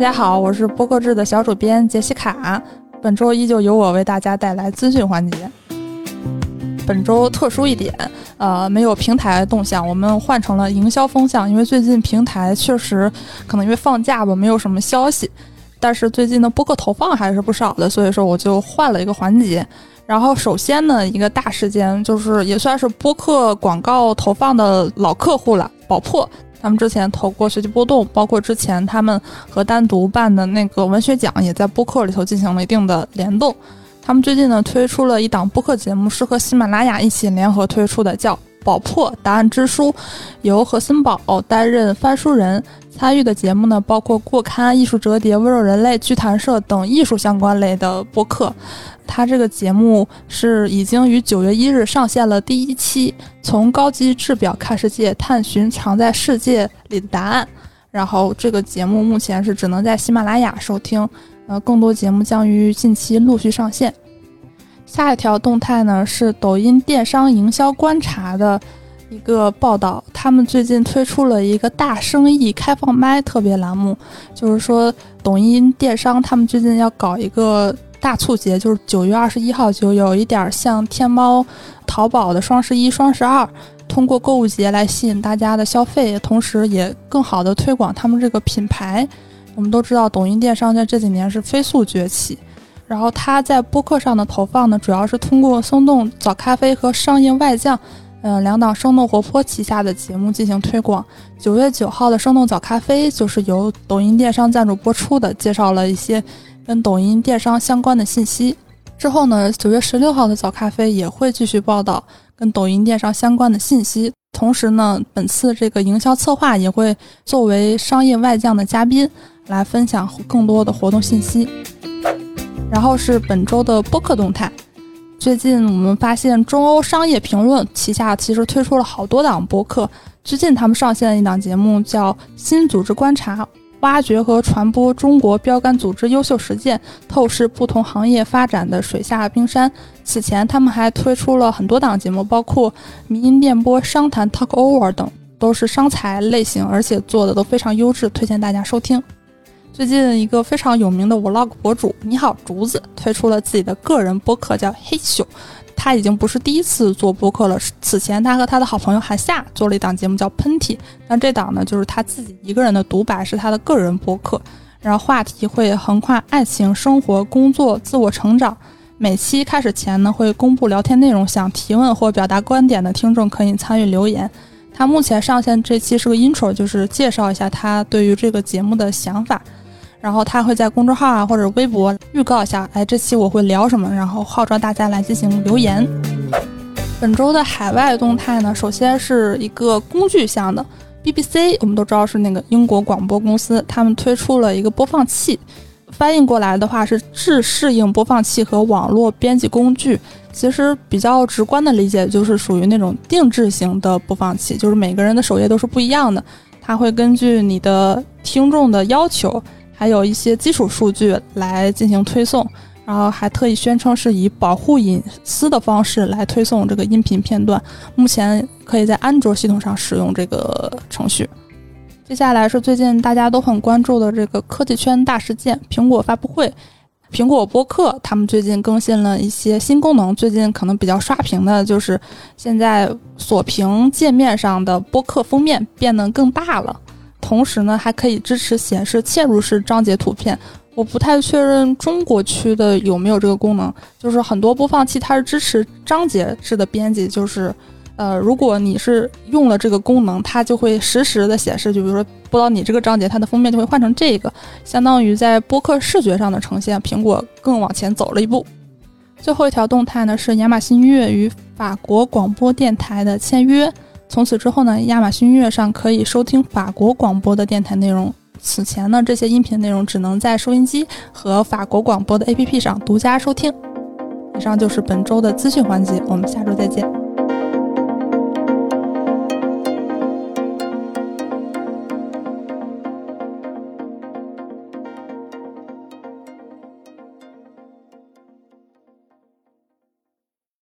大家好，我是播客制的小主编杰西卡。本周依旧由我为大家带来资讯环节。本周特殊一点，呃，没有平台动向，我们换成了营销风向。因为最近平台确实可能因为放假吧，没有什么消息。但是最近的播客投放还是不少的，所以说我就换了一个环节。然后首先呢，一个大事件就是也算是播客广告投放的老客户了，宝珀。他们之前投过学习波动，包括之前他们和单独办的那个文学奖，也在播客里头进行了一定的联动。他们最近呢推出了一档播客节目，是和喜马拉雅一起联合推出的，叫《宝珀答案之书》，由何森宝担任翻书人。参与的节目呢，包括过刊、艺术折叠、温柔人类、剧谈社等艺术相关类的播客。他这个节目是已经于九月一日上线了第一期，从高级制表看世界，探寻藏在世界里的答案。然后这个节目目前是只能在喜马拉雅收听，呃，更多节目将于近期陆续上线。下一条动态呢是抖音电商营销观察的一个报道，他们最近推出了一个大生意开放麦特别栏目，就是说抖音电商他们最近要搞一个。大促节就是九月二十一号，就有一点像天猫、淘宝的双十一、双十二，通过购物节来吸引大家的消费，同时也更好的推广他们这个品牌。我们都知道，抖音电商在这几年是飞速崛起，然后它在播客上的投放呢，主要是通过松动早咖啡和商业外将，嗯，两档生动活泼旗下的节目进行推广。九月九号的生动早咖啡就是由抖音电商赞助播出的，介绍了一些。跟抖音电商相关的信息之后呢，九月十六号的早咖啡也会继续报道跟抖音电商相关的信息。同时呢，本次这个营销策划也会作为商业外将的嘉宾来分享更多的活动信息。然后是本周的播客动态。最近我们发现中欧商业评论旗下其实推出了好多档播客。最近他们上线了一档节目叫《新组织观察》。挖掘和传播中国标杆组织优秀实践，透视不同行业发展的水下冰山。此前，他们还推出了很多档节目，包括民音电波、商谈、Talk Over 等，都是商财类型，而且做的都非常优质，推荐大家收听。最近，一个非常有名的 Vlog 博主你好竹子推出了自己的个人播客，叫嘿秀。他已经不是第一次做播客了。此前，他和他的好朋友韩夏做了一档节目叫《喷嚏》，但这档呢，就是他自己一个人的独白，是他的个人播客。然后话题会横跨爱情、生活、工作、自我成长。每期开始前呢，会公布聊天内容，想提问或表达观点的听众可以参与留言。他目前上线这期是个 intro，就是介绍一下他对于这个节目的想法。然后他会在公众号啊或者微博预告一下，哎，这期我会聊什么，然后号召大家来进行留言。本周的海外动态呢，首先是一个工具项的 BBC，我们都知道是那个英国广播公司，他们推出了一个播放器，翻译过来的话是智适应播放器和网络编辑工具。其实比较直观的理解就是属于那种定制型的播放器，就是每个人的首页都是不一样的，它会根据你的听众的要求。还有一些基础数据来进行推送，然后还特意宣称是以保护隐私的方式来推送这个音频片段。目前可以在安卓系统上使用这个程序。接下来是最近大家都很关注的这个科技圈大事件——苹果发布会。苹果播客他们最近更新了一些新功能，最近可能比较刷屏的就是现在锁屏界面上的播客封面变得更大了。同时呢，还可以支持显示嵌入式章节图片。我不太确认中国区的有没有这个功能。就是很多播放器它是支持章节式的编辑，就是呃，如果你是用了这个功能，它就会实时的显示。就比如说播到你这个章节，它的封面就会换成这个，相当于在播客视觉上的呈现。苹果更往前走了一步。最后一条动态呢，是亚马逊音乐与法国广播电台的签约。从此之后呢，亚马逊音乐上可以收听法国广播的电台内容。此前呢，这些音频内容只能在收音机和法国广播的 APP 上独家收听。以上就是本周的资讯环节，我们下周再见。